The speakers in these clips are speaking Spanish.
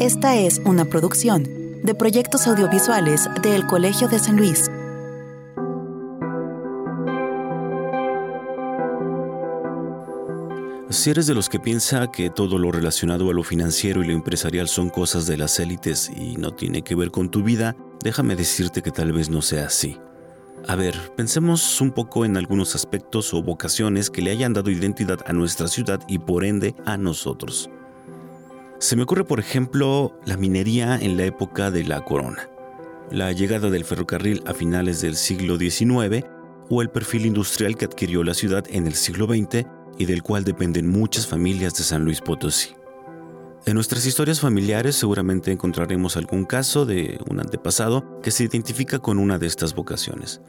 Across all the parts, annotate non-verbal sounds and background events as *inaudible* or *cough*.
Esta es una producción de proyectos audiovisuales del Colegio de San Luis. Si eres de los que piensa que todo lo relacionado a lo financiero y lo empresarial son cosas de las élites y no tiene que ver con tu vida, déjame decirte que tal vez no sea así. A ver, pensemos un poco en algunos aspectos o vocaciones que le hayan dado identidad a nuestra ciudad y por ende a nosotros. Se me ocurre, por ejemplo, la minería en la época de la corona, la llegada del ferrocarril a finales del siglo XIX o el perfil industrial que adquirió la ciudad en el siglo XX y del cual dependen muchas familias de San Luis Potosí. En nuestras historias familiares seguramente encontraremos algún caso de un antepasado que se identifica con una de estas vocaciones,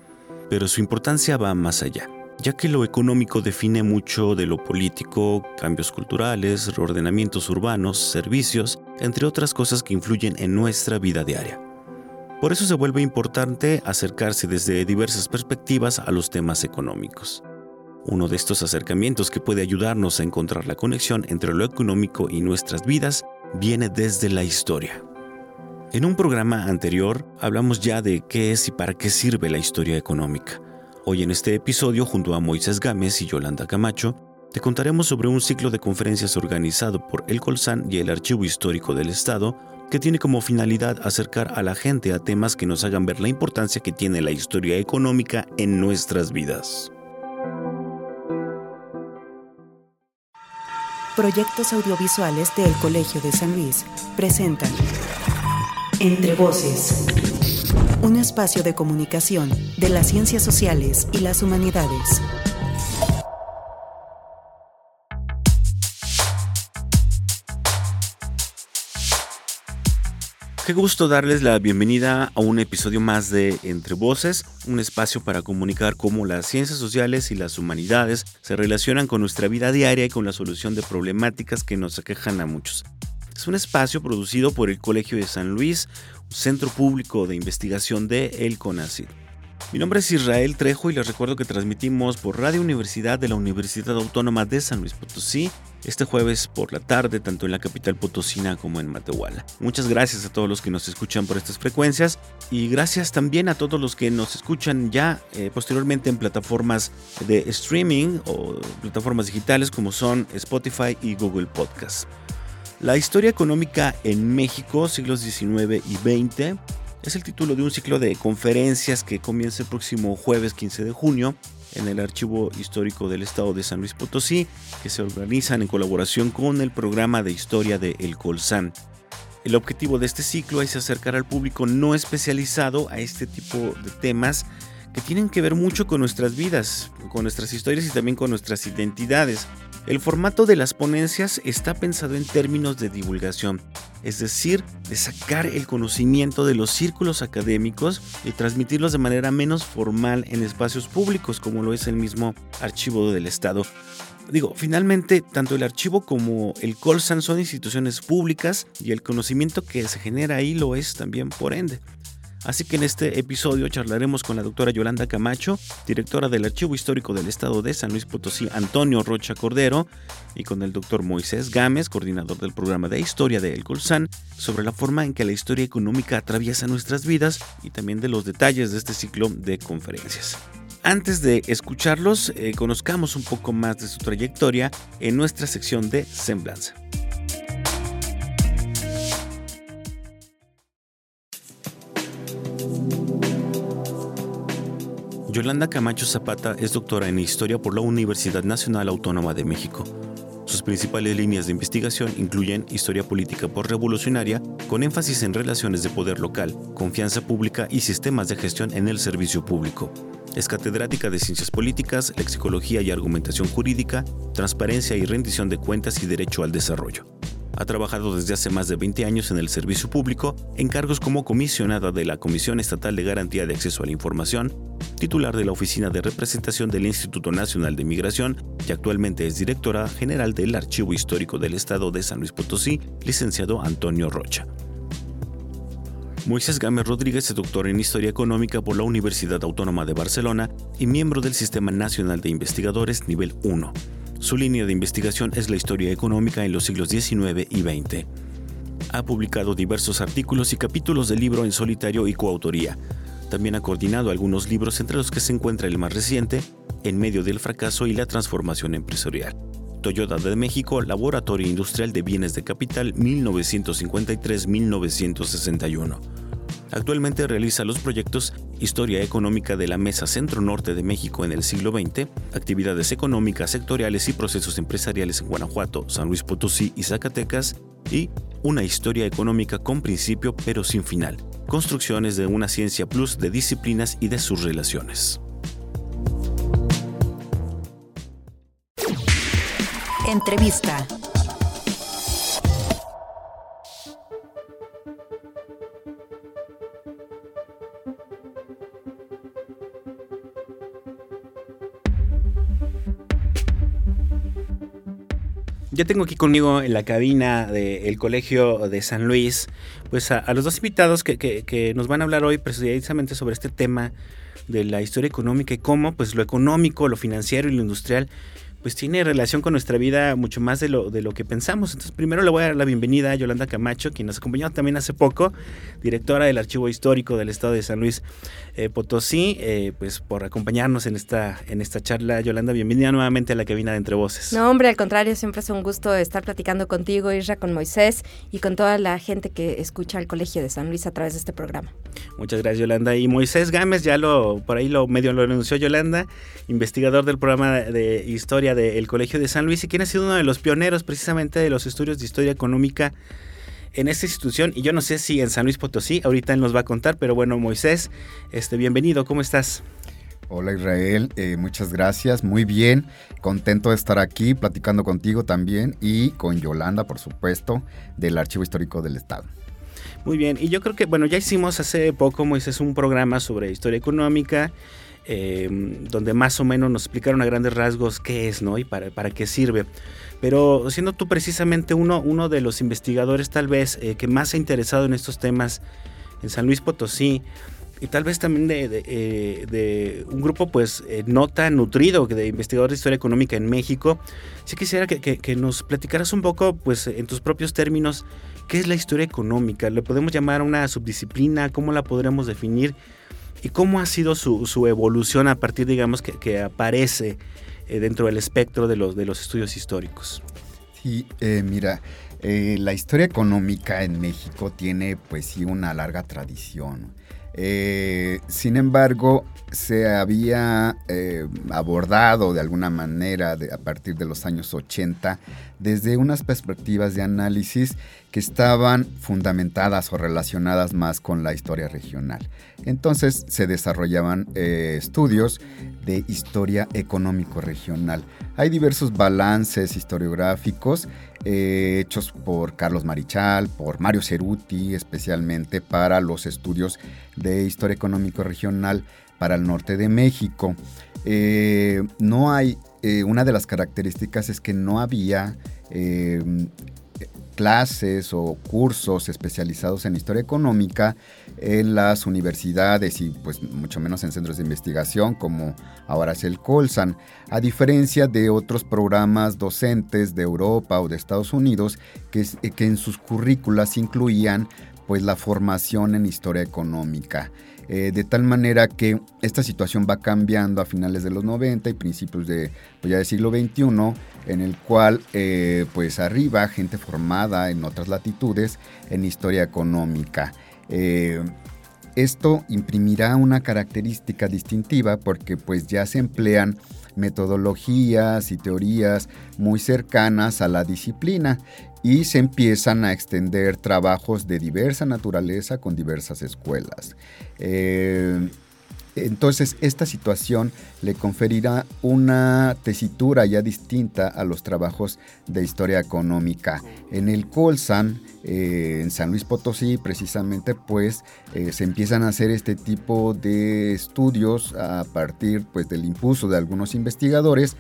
pero su importancia va más allá, ya que lo económico define mucho de lo político, cambios culturales, reordenamientos urbanos, servicios, entre otras cosas que influyen en nuestra vida diaria. Por eso se vuelve importante acercarse desde diversas perspectivas a los temas económicos. Uno de estos acercamientos que puede ayudarnos a encontrar la conexión entre lo económico y nuestras vidas viene desde la historia. En un programa anterior hablamos ya de qué es y para qué sirve la historia económica. Hoy en este episodio, junto a Moisés Gámez y Yolanda Camacho, te contaremos sobre un ciclo de conferencias organizado por el Colsan y el Archivo Histórico del Estado que tiene como finalidad acercar a la gente a temas que nos hagan ver la importancia que tiene la historia económica en nuestras vidas. Proyectos audiovisuales del Colegio de San Luis presentan Entre Voces, un espacio de comunicación de las ciencias sociales y las humanidades. Qué gusto darles la bienvenida a un episodio más de Entre Voces, un espacio para comunicar cómo las ciencias sociales y las humanidades se relacionan con nuestra vida diaria y con la solución de problemáticas que nos aquejan a muchos. Es un espacio producido por el Colegio de San Luis, centro público de investigación de El CONACYT. Mi nombre es Israel Trejo y les recuerdo que transmitimos por Radio Universidad de la Universidad Autónoma de San Luis Potosí este jueves por la tarde, tanto en la capital potosina como en Matehuala. Muchas gracias a todos los que nos escuchan por estas frecuencias y gracias también a todos los que nos escuchan ya eh, posteriormente en plataformas de streaming o plataformas digitales como son Spotify y Google Podcast. La historia económica en México, siglos XIX y XX, es el título de un ciclo de conferencias que comienza el próximo jueves 15 de junio en el Archivo Histórico del Estado de San Luis Potosí, que se organizan en colaboración con el programa de historia de El Colsan. El objetivo de este ciclo es acercar al público no especializado a este tipo de temas que tienen que ver mucho con nuestras vidas, con nuestras historias y también con nuestras identidades. El formato de las ponencias está pensado en términos de divulgación, es decir, de sacar el conocimiento de los círculos académicos y transmitirlos de manera menos formal en espacios públicos como lo es el mismo archivo del Estado. Digo, finalmente, tanto el archivo como el Colsan son instituciones públicas y el conocimiento que se genera ahí lo es también por ende. Así que en este episodio charlaremos con la doctora Yolanda Camacho, directora del Archivo Histórico del Estado de San Luis Potosí, Antonio Rocha Cordero, y con el doctor Moisés Gámez, coordinador del programa de historia de El Colsan, sobre la forma en que la historia económica atraviesa nuestras vidas y también de los detalles de este ciclo de conferencias. Antes de escucharlos, eh, conozcamos un poco más de su trayectoria en nuestra sección de Semblanza. Yolanda Camacho Zapata es doctora en Historia por la Universidad Nacional Autónoma de México. Sus principales líneas de investigación incluyen historia política por revolucionaria, con énfasis en relaciones de poder local, confianza pública y sistemas de gestión en el servicio público. Es catedrática de Ciencias Políticas, Lexicología y Argumentación Jurídica, Transparencia y Rendición de Cuentas y Derecho al Desarrollo. Ha trabajado desde hace más de 20 años en el servicio público, en cargos como comisionada de la Comisión Estatal de Garantía de Acceso a la Información, titular de la Oficina de Representación del Instituto Nacional de Migración y actualmente es directora general del Archivo Histórico del Estado de San Luis Potosí, licenciado Antonio Rocha. Moisés Gámez Rodríguez es doctor en Historia Económica por la Universidad Autónoma de Barcelona y miembro del Sistema Nacional de Investigadores Nivel 1. Su línea de investigación es la historia económica en los siglos XIX y XX. Ha publicado diversos artículos y capítulos de libro en solitario y coautoría. También ha coordinado algunos libros entre los que se encuentra el más reciente, En medio del fracaso y la transformación empresarial. Toyota de México, Laboratorio Industrial de Bienes de Capital 1953-1961. Actualmente realiza los proyectos Historia Económica de la Mesa Centro Norte de México en el siglo XX, actividades económicas sectoriales y procesos empresariales en Guanajuato, San Luis Potosí y Zacatecas, y Una Historia Económica con principio pero sin final, construcciones de una ciencia plus de disciplinas y de sus relaciones. Entrevista. Ya tengo aquí conmigo en la cabina del Colegio de San Luis, pues a, los dos invitados que, nos van a hablar hoy precisamente sobre este tema de la historia económica y cómo pues lo económico, lo financiero y lo industrial pues tiene relación con nuestra vida mucho más de lo, de lo que pensamos. Entonces, primero le voy a dar la bienvenida a Yolanda Camacho, quien nos acompañó también hace poco, directora del Archivo Histórico del Estado de San Luis eh, Potosí, eh, pues por acompañarnos en esta, en esta charla. Yolanda, bienvenida nuevamente a la cabina de Entre Voces. No, hombre, al contrario, siempre es un gusto estar platicando contigo, Isra, con Moisés y con toda la gente que escucha el Colegio de San Luis a través de este programa. Muchas gracias, Yolanda. Y Moisés Gámez, ya lo, por ahí lo medio lo anunció Yolanda, investigador del programa de historia del Colegio de San Luis y quien ha sido uno de los pioneros precisamente de los estudios de historia económica en esta institución y yo no sé si en San Luis Potosí, ahorita él nos va a contar, pero bueno, Moisés, este, bienvenido, ¿cómo estás? Hola Israel, eh, muchas gracias, muy bien, contento de estar aquí platicando contigo también y con Yolanda, por supuesto, del Archivo Histórico del Estado. Muy bien, y yo creo que, bueno, ya hicimos hace poco, Moisés, un programa sobre historia económica Em, donde más o menos nos explicaron a grandes rasgos qué es, ¿no? Y para, para qué sirve. Pero siendo tú precisamente uno, uno de los investigadores tal vez eh, que más se ha interesado en estos temas en San Luis Potosí, y tal vez también de, eh, un grupo pues eh, no tan nutrido de investigadores de historia económica en México, sí quisiera que, que, nos platicaras un poco pues en tus propios términos qué es la historia económica, le podemos llamar una subdisciplina, cómo la podremos definir ¿Y cómo ha sido su, evolución a partir, digamos, que, aparece eh, dentro del espectro de los, de los estudios históricos? Sí, eh, mira, eh, la historia económica en México tiene pues sí una larga tradición. sin embargo, se había abordado de alguna manera a partir de los años 80 desde unas perspectivas de análisis que estaban fundamentadas o relacionadas más con la historia regional. Entonces se desarrollaban eh, estudios de historia económico regional. Hay diversos balances historiográficos eh, hechos por Carlos Marichal, por Mario Ceruti, especialmente para los estudios de historia económico regional para el norte de México. Eh, no hay, una de las características es que no había clases o cursos especializados en historia económica en las universidades y pues mucho menos en centros de investigación como ahora es el Colsan, a diferencia de otros programas docentes de Europa o de Estados Unidos que, que en sus currículas incluían pues la formación en historia económica. Eh, de tal manera que esta situación va cambiando a finales de los 90 y principios de, pues ya del siglo XXI, en el cual eh, pues arriba gente formada en otras latitudes en historia económica. Eh, esto imprimirá una característica distintiva porque pues ya se emplean metodologías y teorías muy cercanas a la disciplina y se empiezan a extender trabajos de diversa naturaleza con diversas escuelas. Eh, entonces, esta situación le conferirá una tesitura ya distinta a los trabajos de historia económica. En el Colsan, eh, en San Luis Potosí, precisamente, pues eh, se empiezan a hacer este tipo de estudios a partir pues, del impulso de algunos investigadores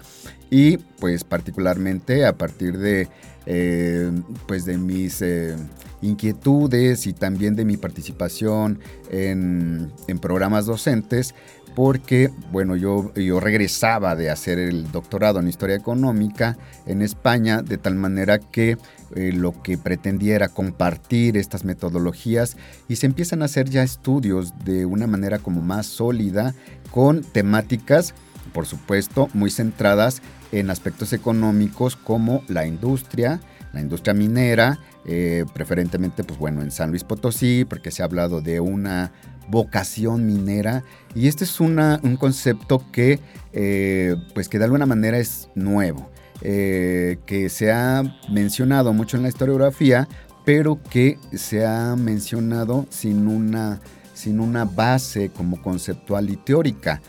y, pues, particularmente a partir de eh, pues de mis eh, inquietudes y también de mi participación en, programas docentes, porque, bueno, yo, yo regresaba de hacer el doctorado en Historia Económica en España, de tal manera que eh, lo que pretendía era compartir estas metodologías y se empiezan a hacer ya estudios de una manera como más sólida con temáticas, por supuesto, muy centradas en aspectos económicos como la industria, la industria minera, eh, preferentemente, pues bueno, en San Luis Potosí, porque se ha hablado de una vocación minera. Y este es una, un concepto que, eh, pues que de alguna manera es nuevo, eh, que se ha mencionado mucho en la historiografía, pero que se ha mencionado sin una, sin una base como conceptual y teórica,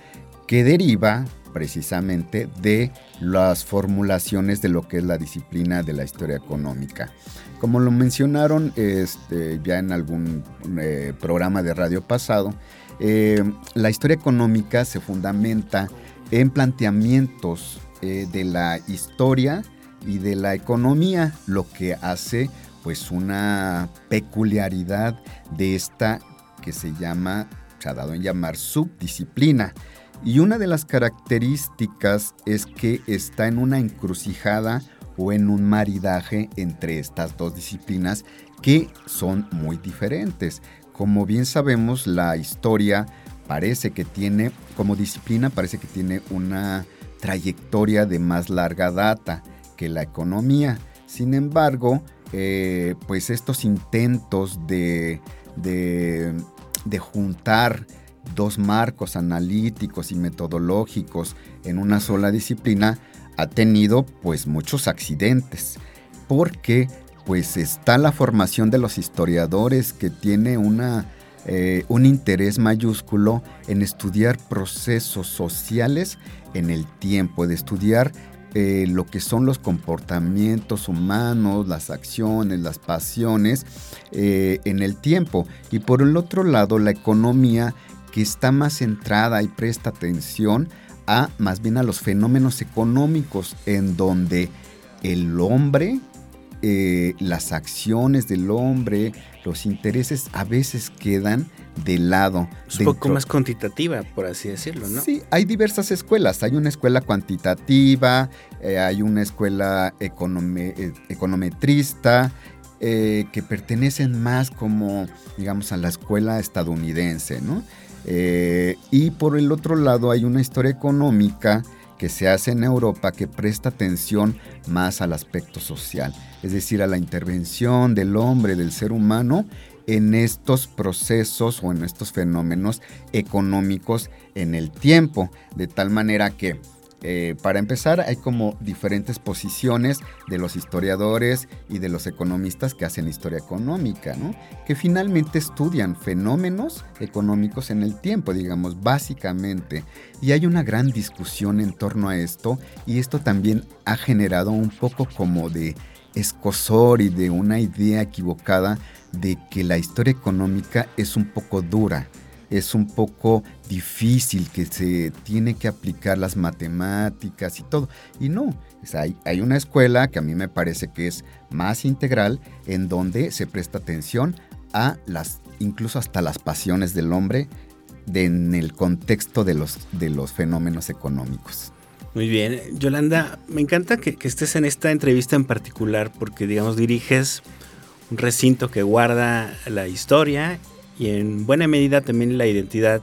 que deriva precisamente de las formulaciones de lo que es la disciplina de la historia económica. Como lo mencionaron este, ya en algún eh, programa de radio pasado, eh, la historia económica se fundamenta en planteamientos eh, de la historia y de la economía, lo que hace pues una peculiaridad de esta que se llama, se ha dado en llamar subdisciplina. Y una de las características es que está en una encrucijada o en un maridaje entre estas dos disciplinas que son muy diferentes. Como bien sabemos, la historia parece que tiene, como disciplina, parece que tiene una trayectoria de más larga data que la economía. Sin embargo, eh, pues estos intentos de, de, de juntar dos marcos analíticos y metodológicos en una sola disciplina ha tenido pues muchos accidentes, porque pues está la formación de los historiadores que tiene una, eh, un interés mayúsculo en estudiar procesos sociales en el tiempo, de estudiar eh, lo que son los comportamientos humanos, las acciones, las pasiones eh, en el tiempo. Y por el otro lado, la economía que está más centrada y presta atención a más bien a los fenómenos económicos en donde el hombre, eh, las acciones del hombre, los intereses a veces quedan de lado. un poco más cuantitativa, por así decirlo, ¿no? Sí, hay diversas escuelas. Hay una escuela cuantitativa, eh, hay una escuela eh, que pertenecen más como, digamos, a la escuela estadounidense, ¿no? Eh, y por el otro lado hay una historia económica que se hace en Europa que presta atención más al aspecto social, es decir, a la intervención del hombre, del ser humano en estos procesos o en estos fenómenos económicos en el tiempo, de tal manera que eh, para empezar, hay como diferentes posiciones de los historiadores y de los economistas que hacen historia económica, ¿no? Que finalmente estudian fenómenos económicos en el tiempo, digamos, básicamente. Y hay una gran discusión en torno a esto y esto también ha generado un poco como de escosor y de una idea equivocada de que la historia económica es un poco dura es un poco difícil, que se tiene que aplicar las matemáticas y todo. Y no, hay, hay, una escuela que a mí me parece que es más integral, en donde se presta atención a las, incluso hasta las pasiones del hombre en el contexto de los, de los fenómenos económicos. Muy bien, Yolanda, me encanta que, que estés en esta entrevista en particular porque, digamos, diriges un recinto que guarda la historia y en buena medida también la identidad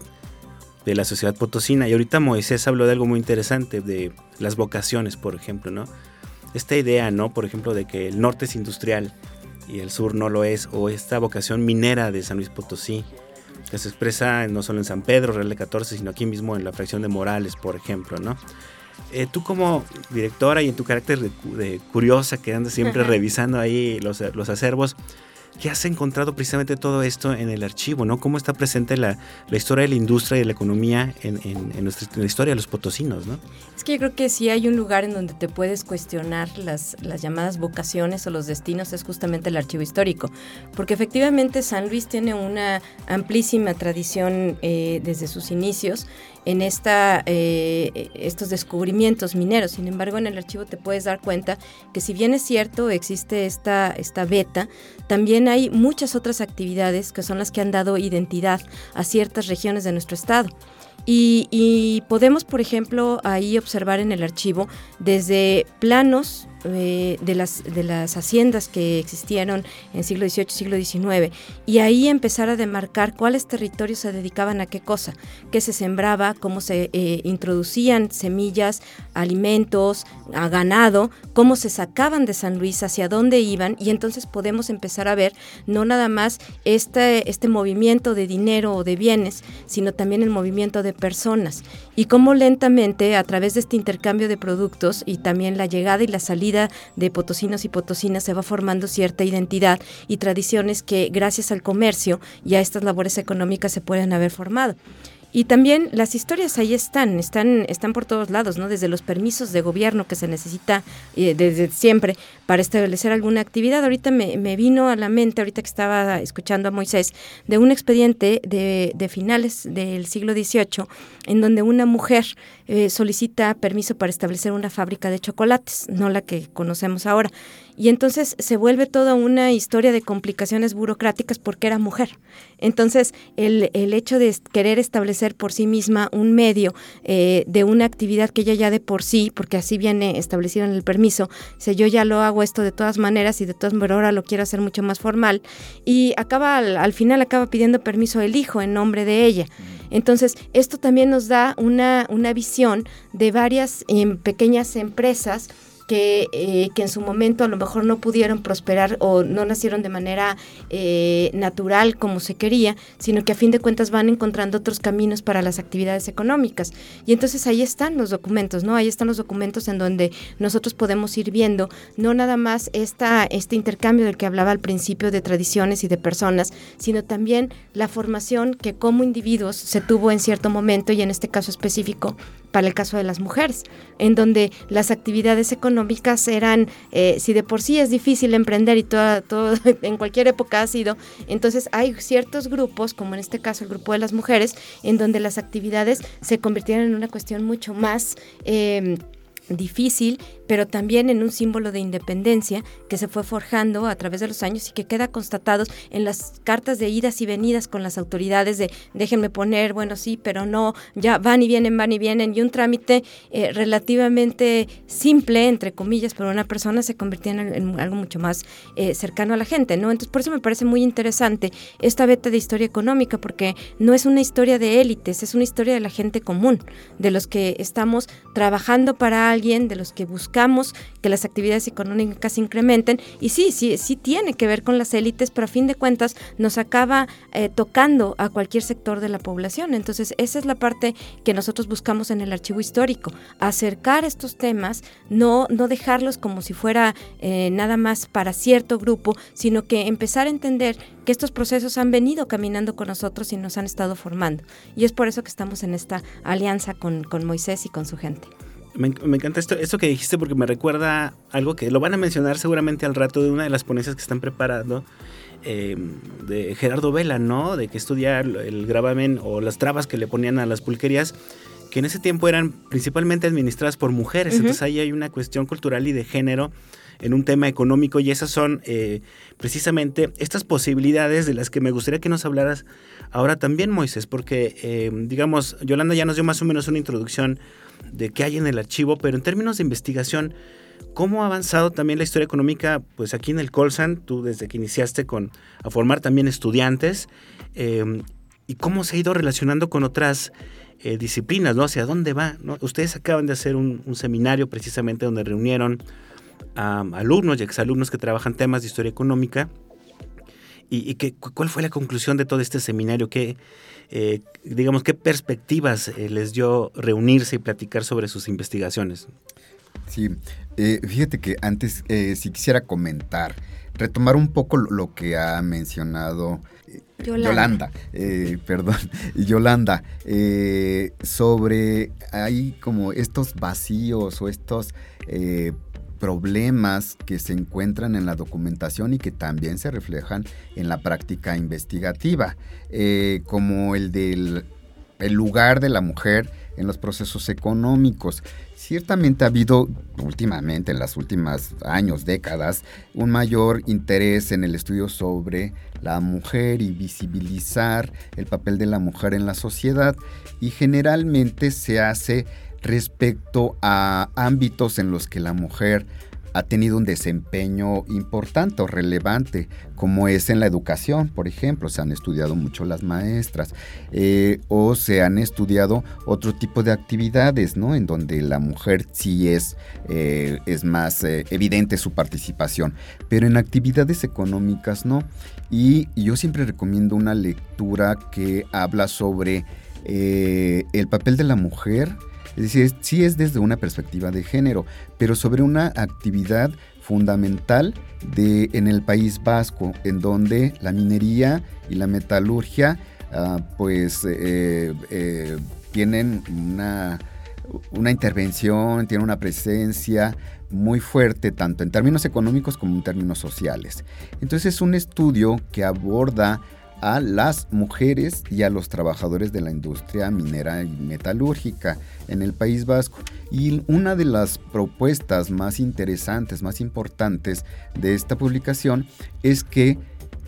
de la sociedad potosina. Y ahorita Moisés habló de algo muy interesante, de las vocaciones, por ejemplo, ¿no? Esta idea, ¿no? Por ejemplo, de que el norte es industrial y el sur no lo es, o esta vocación minera de San Luis Potosí, que se expresa no solo en San Pedro, Real de 14, sino aquí mismo en la fracción de Morales, por ejemplo, ¿no? Eh, tú como directora y en tu carácter de, curiosa que andas siempre revisando ahí los, los acervos, ¿Qué has encontrado precisamente todo esto en el archivo? ¿no? ¿Cómo está presente la, historia de la industria y de la economía en, nuestra, la historia de los potosinos? ¿no? Es que yo creo que si hay un lugar en donde te puedes cuestionar las, las llamadas vocaciones o los destinos es justamente el archivo histórico, porque efectivamente San Luis tiene una amplísima tradición eh, desde sus inicios en esta, eh, estos descubrimientos mineros. Sin embargo, en el archivo te puedes dar cuenta que si bien es cierto, existe esta, esta beta, también hay muchas otras actividades que son las que han dado identidad a ciertas regiones de nuestro estado. Y, y podemos, por ejemplo, ahí observar en el archivo desde planos de, las, de las haciendas que existieron en siglo XVIII, siglo XIX, y ahí empezar a demarcar cuáles territorios se dedicaban a qué cosa, qué se sembraba, cómo se eh, introducían semillas, alimentos, a ganado, cómo se sacaban de San Luis, hacia dónde iban, y entonces podemos empezar a ver no nada más este, este movimiento de dinero o de bienes, sino también el movimiento de personas, y cómo lentamente a través de este intercambio de productos y también la llegada y la salida de potosinos y potosinas se va formando cierta identidad y tradiciones que gracias al comercio y a estas labores económicas se pueden haber formado. Y también las historias ahí están, están, están por todos lados, ¿no? Desde los permisos de gobierno que se necesita eh, desde siempre para establecer alguna actividad. Ahorita me, me, vino a la mente, ahorita que estaba escuchando a Moisés, de un expediente de, de finales del siglo XVIII, en donde una mujer eh, solicita permiso para establecer una fábrica de chocolates, no la que conocemos ahora. Y entonces se vuelve toda una historia de complicaciones burocráticas porque era mujer. Entonces, el, el hecho de querer establecer por sí misma un medio eh, de una actividad que ella ya de por sí, porque así viene establecido en el permiso, si yo ya lo hago esto de todas maneras y de todas maneras ahora lo quiero hacer mucho más formal, y acaba al, al final acaba pidiendo permiso el hijo en nombre de ella. Entonces, esto también nos da una, una visión de varias em, pequeñas empresas que, eh, que en su momento a lo mejor no pudieron prosperar o no nacieron de manera eh, natural como se quería, sino que a fin de cuentas van encontrando otros caminos para las actividades económicas. Y entonces ahí están los documentos, ¿no? Ahí están los documentos en donde nosotros podemos ir viendo no nada más esta, este intercambio del que hablaba al principio de tradiciones y de personas, sino también la formación que como individuos se tuvo en cierto momento y en este caso específico para el caso de las mujeres, en donde las actividades económicas eran, eh, si de por sí es difícil emprender y todo, todo *laughs* en cualquier época ha sido, entonces hay ciertos grupos, como en este caso el grupo de las mujeres, en donde las actividades se convirtieron en una cuestión mucho más... Eh, difícil, pero también en un símbolo de independencia que se fue forjando a través de los años y que queda constatado en las cartas de idas y venidas con las autoridades de déjenme poner, bueno, sí, pero no, ya van y vienen, van y vienen, y un trámite eh, relativamente simple, entre comillas, para una persona se convirtió en, algo mucho más eh, cercano a la gente, ¿no? Entonces, por eso me parece muy interesante esta beta de historia económica, porque no es una historia de élites, es una historia de la gente común, de los que estamos trabajando para alguien, de los que buscamos que las actividades económicas incrementen. Y sí, sí, sí tiene que ver con las élites, pero a fin de cuentas nos acaba eh, tocando a cualquier sector de la población. Entonces, esa es la parte que nosotros buscamos en el archivo histórico, acercar estos temas, no, no dejarlos como si fuera eh, nada más para cierto grupo, sino que empezar a entender que estos procesos han venido caminando con nosotros y nos han estado formando. Y es por eso que estamos en esta alianza con, con Moisés y con su gente. Me, encanta esto, esto que dijiste porque me recuerda algo que lo van a mencionar seguramente al rato de una de las ponencias que están preparando em, de Gerardo Vela, ¿no? De que estudia el gravamen o las trabas que le ponían a las pulquerías, que en ese tiempo eran principalmente administradas por mujeres. Entonces ahí hay una cuestión cultural y de género en un tema económico y esas son eh, precisamente estas posibilidades de las que me gustaría que nos hablaras ahora también, Moisés, porque em, digamos, Yolanda ya nos dio más o menos una introducción de qué hay en el archivo, pero en términos de investigación, ¿cómo ha avanzado también la historia económica? Pues aquí en el Colsan, tú desde que iniciaste con, a formar también estudiantes, em, y cómo se ha ido relacionando con otras eh, disciplinas, ¿no? ¿Hacia dónde va? Ustedes acaban de hacer un, seminario precisamente donde reunieron a alumnos y exalumnos que trabajan temas de historia económica. ¿Y, y cuál fue la conclusión de todo este seminario? ¿Qué, eh, digamos, qué perspectivas eh, les dio reunirse y platicar sobre sus investigaciones. Sí, eh, fíjate que antes si quisiera comentar, retomar un poco lo, que ha mencionado Yolanda, perdón, *laughs* Yolanda, sobre hay como estos vacíos o estos problemas que se encuentran en la documentación y que también se reflejan en la práctica investigativa, eh, como el del el lugar de la mujer en los procesos económicos. Ciertamente ha habido últimamente, en los últimos años, décadas, un mayor interés en el estudio sobre la mujer y visibilizar el papel de la mujer en la sociedad y generalmente se hace respecto a ámbitos en los que la mujer ha tenido un desempeño importante o relevante, como es en la educación, por ejemplo, se han estudiado mucho las maestras, eh, o se han estudiado otro tipo de actividades, ¿no? En donde la mujer sí es, eh, es más eh, evidente su participación, pero en actividades económicas no. Y, yo siempre recomiendo una lectura que habla sobre el papel de la mujer es decir, sí es desde una perspectiva de género, pero sobre una actividad fundamental de, en el País Vasco, en donde la minería y la metalurgia ah, pues eh, eh, tienen una, una intervención, tienen una presencia muy fuerte, tanto en términos económicos como en términos sociales. Entonces es un estudio que aborda a las mujeres y a los trabajadores de la industria minera y metalúrgica en el País Vasco. Y una de las propuestas más interesantes, más importantes de esta publicación es que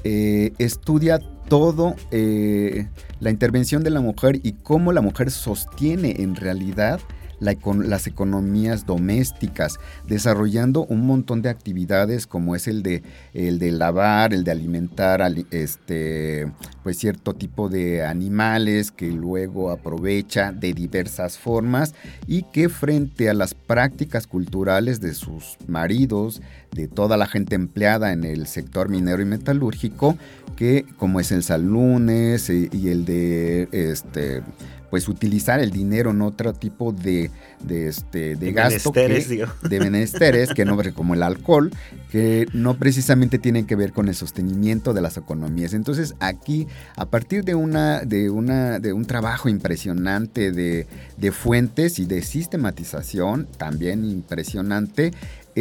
eh, estudia todo eh, la intervención de la mujer y cómo la mujer sostiene en realidad las economías domésticas, desarrollando un montón de actividades como es el de, el de lavar, el de alimentar este, pues cierto tipo de animales que luego aprovecha de diversas formas y que frente a las prácticas culturales de sus maridos, de toda la gente empleada en el sector minero y metalúrgico, que como es el salunes eh, y el de este pues utilizar el dinero en otro tipo de, de, este, de, gasto que, de menesteres que no *laughs* como el alcohol que no precisamente tienen que ver con el sostenimiento de las economías. Entonces aquí a partir de una de una de un trabajo impresionante de, de fuentes y de sistematización también impresionante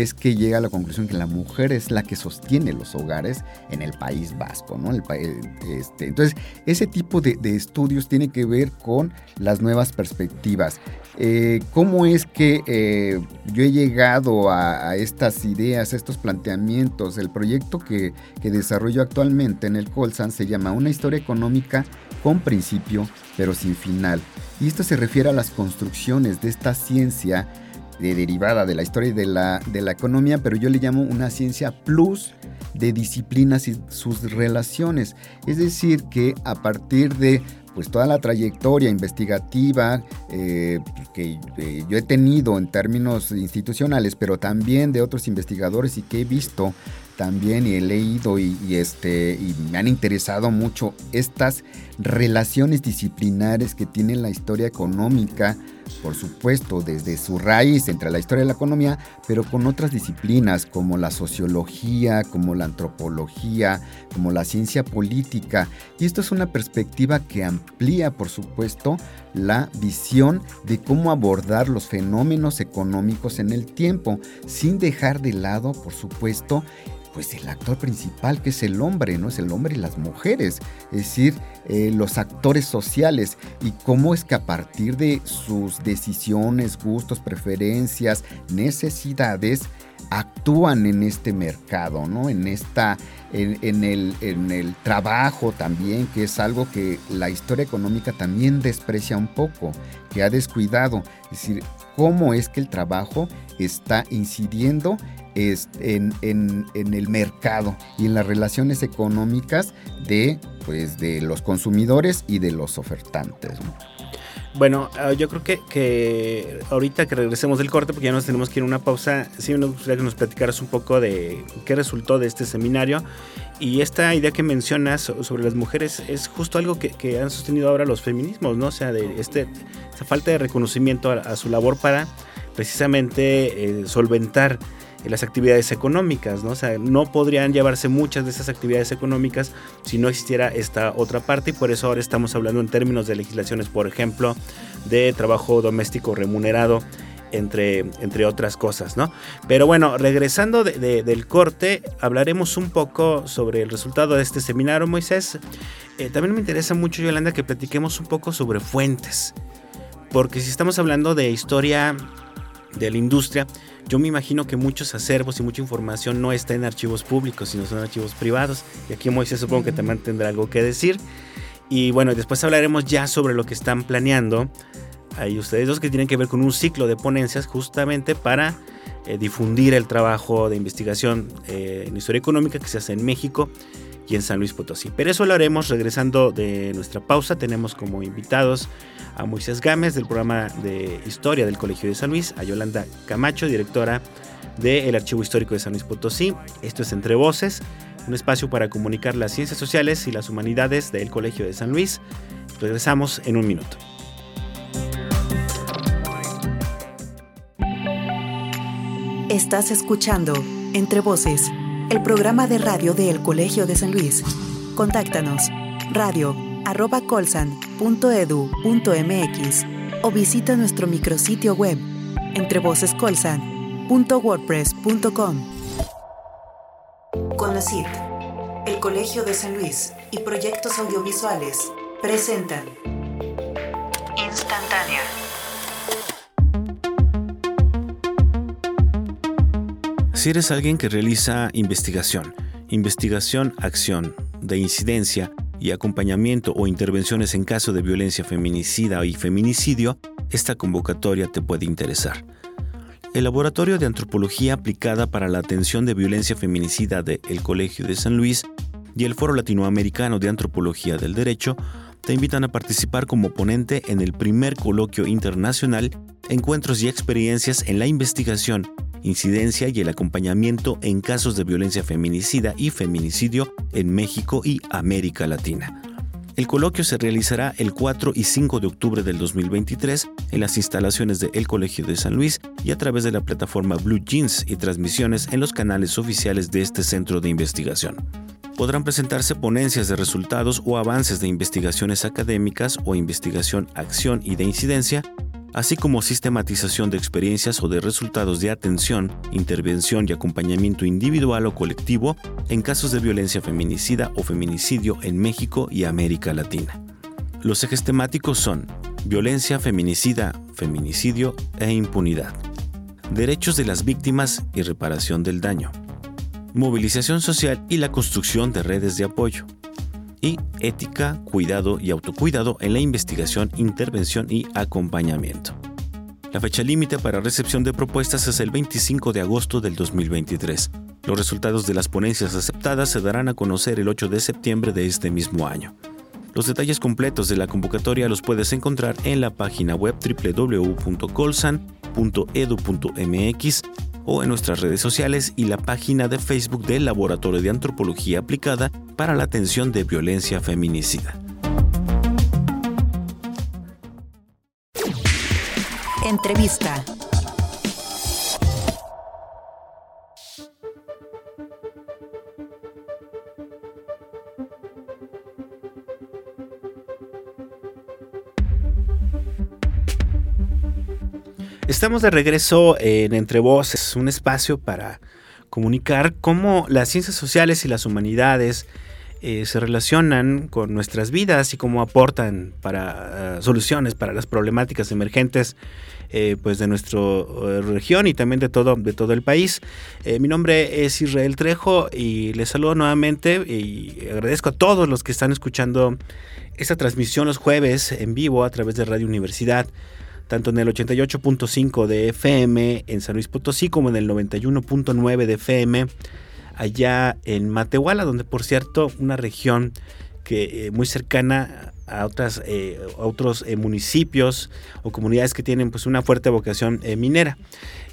es que llega a la conclusión que la mujer es la que sostiene los hogares en el País Vasco, ¿no? El, este, entonces, ese tipo de, estudios tiene que ver con las nuevas perspectivas. Eh, ¿Cómo es que eh, yo he llegado a, estas ideas, a estos planteamientos? El proyecto que, que desarrollo actualmente en el Colsan se llama Una historia económica con principio, pero sin final. Y esto se refiere a las construcciones de esta ciencia de derivada de la historia y de la, de la economía, pero yo le llamo una ciencia plus de disciplinas y sus relaciones. Es decir, que a partir de pues toda la trayectoria investigativa eh, que eh, yo he tenido en términos institucionales, pero también de otros investigadores y que he visto también y he leído y, este, y me han interesado mucho estas relaciones disciplinares que tiene la historia económica, por supuesto, desde su raíz entre la historia de la economía, pero con otras disciplinas como la sociología, como la antropología, como la ciencia política. Y esto es una perspectiva que amplía, por supuesto, la visión de cómo abordar los fenómenos económicos en el tiempo, sin dejar de lado, por supuesto, pues el actor principal que es el hombre, ¿no? Es el hombre y las mujeres, es decir, eh, los actores sociales y cómo es que a partir de sus decisiones, gustos, preferencias, necesidades, actúan en este mercado, ¿no? En esta, en, el, en el trabajo también, que es algo que la historia económica también desprecia un poco, que ha descuidado. Es decir, cómo es que el trabajo está incidiendo en, el mercado y en las relaciones económicas de, pues, de los consumidores y de los ofertantes. Bueno, ah, yo creo que, que, ahorita que regresemos del corte, porque ya nos tenemos que ir a una pausa, sí nos gustaría que nos platicaras un poco de qué resultó de este seminario. Y esta idea que mencionas sobre las mujeres es justo algo que, han sostenido ahora los feminismos, ¿no? O sea, de este, esta falta de reconocimiento a, su labor para precisamente eh, solventar las actividades económicas, ¿no? O sea, no podrían llevarse muchas de esas actividades económicas si no existiera esta otra parte y por eso ahora estamos hablando en términos de legislaciones, por ejemplo, de trabajo doméstico remunerado entre, entre otras cosas, ¿no? Pero bueno, regresando del corte, hablaremos un poco sobre el resultado de este seminario, Moisés. Eh, también me interesa mucho, Yolanda, que platiquemos un poco sobre fuentes, porque si estamos hablando de historia de la industria, yo me imagino que muchos acervos y mucha información no está en archivos públicos, sino son archivos privados. Y aquí Moisés supongo que también tendrá algo que decir. Y bueno, después hablaremos ya sobre lo que están planeando. Hay ustedes dos que tienen que ver con un ciclo de ponencias justamente para eh, difundir el trabajo de investigación eh, en historia económica que se hace en México y en San Luis Potosí. Pero eso lo haremos regresando de nuestra pausa. Tenemos como invitados a Moisés Gámez del programa de Historia del Colegio de San Luis, a Yolanda Camacho, directora del Archivo Histórico de San Luis Potosí. Esto es Entre Voces, un espacio para comunicar las ciencias sociales y las humanidades del Colegio de San Luis. Regresamos en un minuto. Estás escuchando Entre Voces, el programa de radio del Colegio de San Luis. Contáctanos radio o visita nuestro micrositio web entrevocescolsan.wordpress.com. Conocit, el Colegio de San Luis y proyectos audiovisuales presentan Instantánea. Si eres alguien que realiza investigación, investigación, acción, de incidencia, y acompañamiento o intervenciones en caso de violencia feminicida y feminicidio, esta convocatoria te puede interesar. El Laboratorio de Antropología Aplicada para la Atención de Violencia Feminicida de El Colegio de San Luis y el Foro Latinoamericano de Antropología del Derecho te invitan a participar como ponente en el primer coloquio internacional Encuentros y experiencias en la investigación incidencia y el acompañamiento en casos de violencia feminicida y feminicidio en México y América Latina. El coloquio se realizará el 4 y 5 de octubre del 2023 en las instalaciones de El Colegio de San Luis y a través de la plataforma Blue Jeans y transmisiones en los canales oficiales de este centro de investigación. Podrán presentarse ponencias de resultados o avances de investigaciones académicas o investigación, acción y de incidencia así como sistematización de experiencias o de resultados de atención, intervención y acompañamiento individual o colectivo en casos de violencia feminicida o feminicidio en México y América Latina. Los ejes temáticos son violencia feminicida, feminicidio e impunidad, derechos de las víctimas y reparación del daño, movilización social y la construcción de redes de apoyo, y ética, cuidado y autocuidado en la investigación, intervención y acompañamiento. La fecha límite para recepción de propuestas es el 25 de agosto del 2023. Los resultados de las ponencias aceptadas se darán a conocer el 8 de septiembre de este mismo año. Los detalles completos de la convocatoria los puedes encontrar en la página web www.colsan.edu.mx o en nuestras redes sociales y la página de Facebook del Laboratorio de Antropología Aplicada para la Atención de Violencia Feminicida. Entrevista. Estamos de regreso en Entre Voces, un espacio para comunicar cómo las ciencias sociales y las humanidades eh, se relacionan con nuestras vidas y cómo aportan para eh, soluciones para las problemáticas emergentes eh, pues de nuestra región y también de todo, de todo el país. mi nombre es Israel Trejo y les saludo nuevamente y agradezco a todos los que están escuchando esta transmisión los jueves en vivo a través de Radio Universidad tanto en el 88.5 de FM en San Luis Potosí como en el 91.9 de FM allá en Matehuala, donde por cierto una región que eh, muy cercana a otras eh, otros eh, municipios o comunidades que tienen pues una fuerte vocación minera.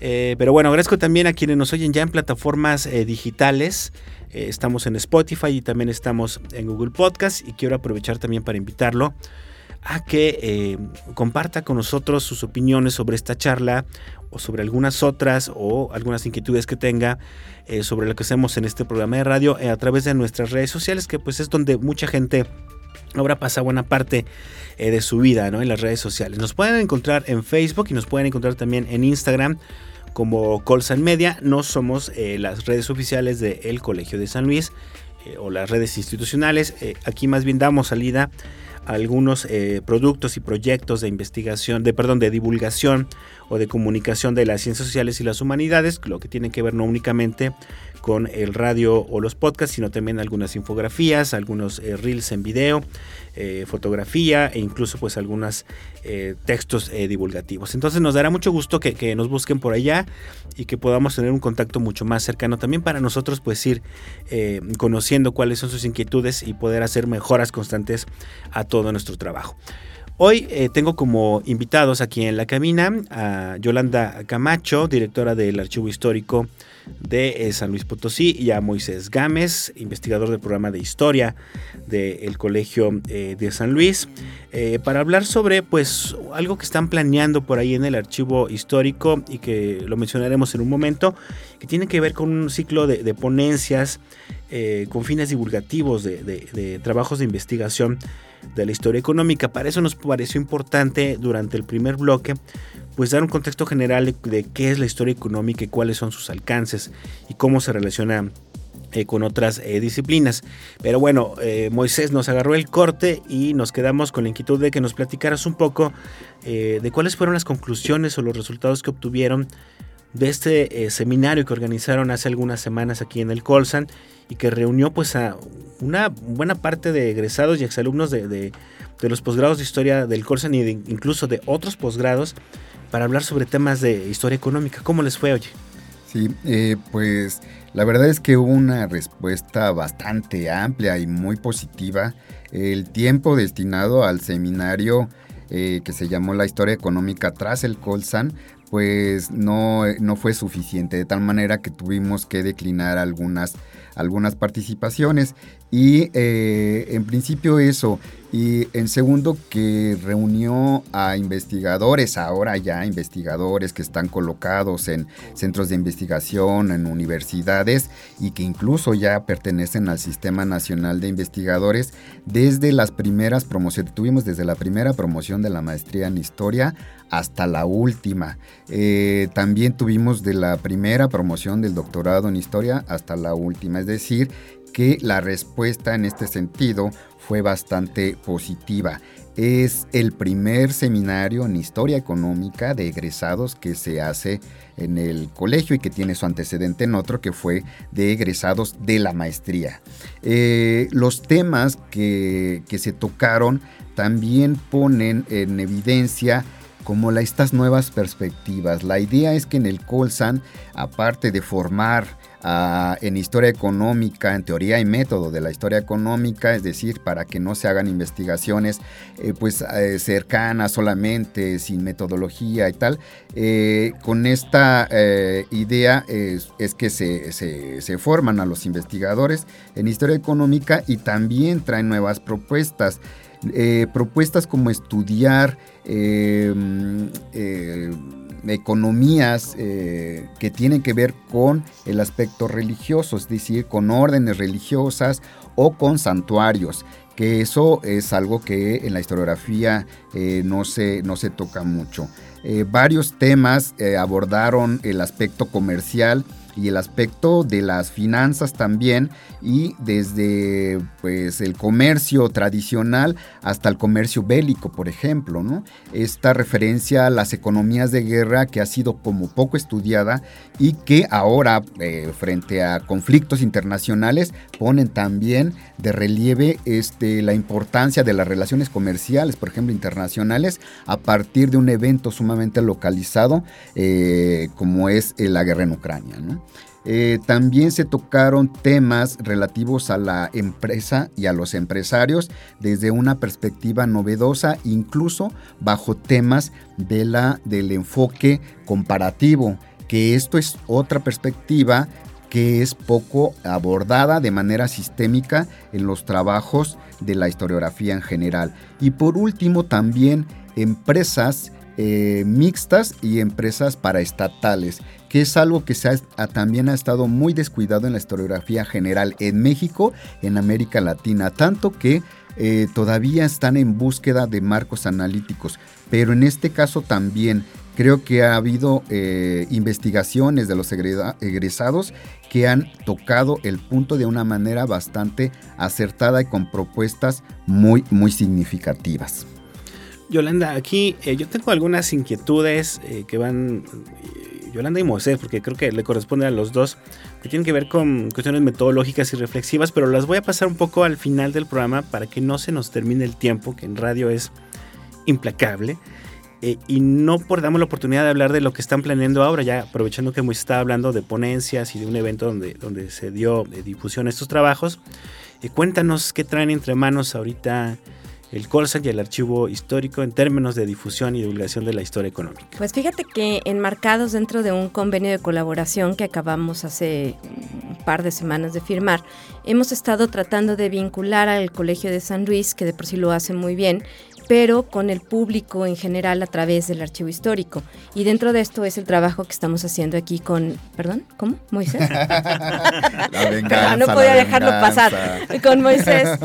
pero bueno, agradezco también a quienes nos oyen ya en plataformas digitales. estamos en Spotify y también estamos en Google Podcast y quiero aprovechar también para invitarlo a que eh, comparta con nosotros sus opiniones sobre esta charla o sobre algunas otras o algunas inquietudes que tenga eh, sobre lo que hacemos en este programa de radio eh, a través de nuestras redes sociales, que pues es donde mucha gente ahora pasa buena parte de su vida ¿no? en las redes sociales. Nos pueden encontrar en Facebook y nos pueden encontrar también en Instagram como Colsan Media. No somos las redes oficiales del Colegio de San Luis o las redes institucionales. aquí más bien damos salida algunos productos y proyectos de investigación, de perdón, de divulgación o de comunicación de las ciencias sociales y las humanidades, lo que tiene que ver no únicamente con el radio o los podcasts, sino también algunas infografías, algunos eh, reels en video, eh, fotografía e incluso pues algunos eh, textos divulgativos. Entonces nos dará mucho gusto que, nos busquen por allá y que podamos tener un contacto mucho más cercano también para nosotros pues ir conociendo cuáles son sus inquietudes y poder hacer mejoras constantes a todo nuestro trabajo. Hoy tengo como invitados aquí en la cabina a Yolanda Camacho, directora del Archivo Histórico de eh, San Luis Potosí y a Moisés Gámez, investigador del programa de historia del Colegio eh, de San Luis, eh, para hablar sobre pues algo que están planeando por ahí en el archivo histórico y que lo mencionaremos en un momento, que tiene que ver con un ciclo de, ponencias con fines divulgativos de trabajos de investigación de la historia económica. Para eso nos pareció importante durante el primer bloque pues dar un contexto general de, qué es la historia económica y cuáles son sus alcances y cómo se relaciona eh, con otras eh, disciplinas. Pero bueno, eh, Moisés nos agarró el corte y nos quedamos con la inquietud de que nos platicaras un poco de cuáles fueron las conclusiones o los resultados que obtuvieron de este seminario que organizaron hace algunas semanas aquí en el Colsan y que reunió pues a una buena parte de egresados y exalumnos de, de, de los posgrados de historia del Colsan y incluso de otros posgrados para hablar sobre temas de historia económica. ¿Cómo les fue, oye? Sí, eh, pues la verdad es que hubo una respuesta bastante amplia y muy positiva. El tiempo destinado al seminario eh, que se llamó La Historia Económica tras el Colsan, pues no, no fue suficiente, de tal manera que tuvimos que declinar algunas algunas participaciones. Y eh, en principio eso y en segundo que reunió a investigadores, ahora ya investigadores que están colocados en centros de investigación, en universidades y que incluso ya pertenecen al Sistema Nacional de Investigadores desde las primeras promociones, tuvimos desde la primera promoción de la maestría en historia hasta la última. Eh, también tuvimos de la primera promoción del doctorado en historia hasta la última. Es decir, que la respuesta en este sentido fue bastante positiva. Es el primer seminario en historia económica de egresados que se hace en el colegio y que tiene su antecedente en otro que fue de egresados de la maestría. Eh, los temas que, que se tocaron también ponen en evidencia como estas nuevas perspectivas. La idea es que en el Colsan, aparte de formar ah, en historia económica, en teoría y método de la historia económica, es decir, para que no se hagan investigaciones eh, pues eh, cercanas solamente, sin metodología y tal, eh, con esta idea es, que se, se forman a los investigadores en historia económica y también traen nuevas propuestas. Eh, propuestas como estudiar em, eh, economías eh, que tienen que ver con el aspecto religioso, es decir, con órdenes religiosas o con santuarios, que eso es algo que en la historiografía no, se, no se toca mucho. varios temas abordaron el aspecto comercial, y el aspecto de las finanzas también y desde pues el comercio tradicional hasta el comercio bélico, por ejemplo, ¿no? Esta referencia a las economías de guerra que ha sido como poco estudiada y que ahora eh, frente a conflictos internacionales ponen también de relieve este, la importancia de las relaciones comerciales, por ejemplo, internacionales, a partir de un evento sumamente localizado eh, como es eh, la guerra en Ucrania. Eh, también se tocaron temas relativos a la empresa y a los empresarios desde una perspectiva novedosa, incluso bajo temas de la, del enfoque comparativo, que esto es otra perspectiva que es poco abordada de manera sistémica en los trabajos de la historiografía en general. Y por último, también empresas eh, mixtas y empresas paraestatales, que es algo que también ha estado muy descuidado en la historiografía general en México, en América Latina, tanto que eh, todavía están en búsqueda de marcos analíticos, pero en este caso también creo que ha habido eh, investigaciones de los egresados que han tocado el punto de una manera bastante acertada y con propuestas muy, muy significativas. Yolanda, aquí eh, yo tengo algunas inquietudes que van Yolanda y Moisés, porque creo que le corresponde a los dos, que tienen que ver con cuestiones metodológicas y reflexivas, pero las voy a pasar un poco al final del programa para que no se nos termine el tiempo, que en radio es implacable. Eh, y no por damos la oportunidad de hablar de lo que están planeando ahora, ya aprovechando que Moisés está hablando de ponencias y de un evento donde, donde se dio eh, difusión a estos trabajos. Eh, cuéntanos qué traen entre manos ahorita el Colsan y el archivo histórico en términos de difusión y divulgación de la historia económica? Pues fíjate que enmarcados dentro de un convenio de colaboración que acabamos hace un par de semanas de firmar, hemos estado tratando de vincular al Colegio de San Luis, que de por sí lo hace muy bien, pero con el público en general a través del archivo histórico. Y dentro de esto es el trabajo que estamos haciendo aquí con, perdón, ¿cómo? Moisés. *laughs* la *laughs* venganza, no podía dejarlo pasar. Con Moisés,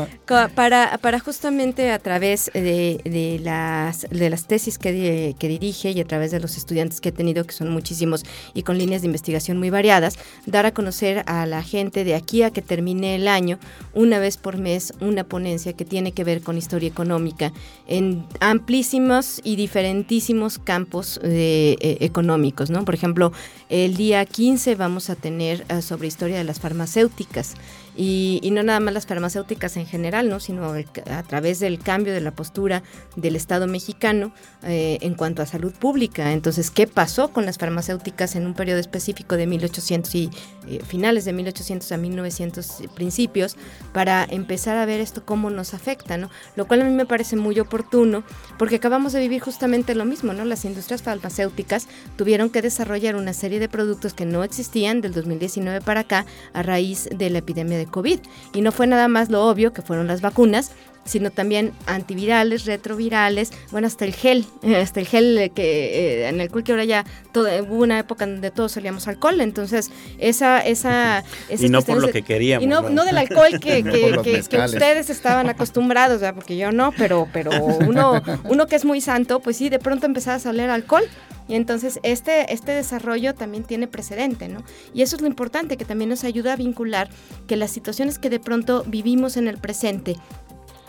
para, para justamente a través de, las, de las tesis que, que dirige y a través de los estudiantes que he tenido, que son muchísimos y con líneas de investigación muy variadas, dar a conocer a la gente de aquí a que termine el año, una vez por mes, una ponencia que tiene que ver con historia económica en amplísimos y diferentísimos campos eh, económicos, ¿no? Por ejemplo, el día 15 vamos a tener eh, sobre historia de las farmacéuticas. Y, no nada más las farmacéuticas en general, ¿no? sino a través del cambio de la postura del Estado mexicano eh, en cuanto a salud pública. Entonces, ¿qué pasó con las farmacéuticas en un periodo específico de 1800 y eh, finales de 1800 a 1900 principios para empezar a ver esto cómo nos afecta, ¿no? Lo cual a mí me parece muy oportuno porque acabamos de vivir justamente lo mismo, ¿no? Las industrias farmacéuticas tuvieron que desarrollar una serie de productos que no existían del 2019 para acá a raíz de la epidemia de COVID. Y no fue nada más lo obvio, que fueron las vacunas, sino también antivirales, retrovirales, bueno, hasta el gel, hasta el gel que eh, en el cual que ahora ya todo, hubo una época donde todos salíamos alcohol, entonces esa, esa, y no por lo que queríamos. Y no, no del alcohol que, *laughs* que, que, ustedes estaban acostumbrados, porque yo no, pero, pero uno, uno que es muy santo, pues sí, de pronto empezaba a salir alcohol. Y entonces este, este desarrollo también tiene precedente, ¿no? Y eso es lo importante, que también nos ayuda a vincular que las situaciones que de pronto vivimos en el presente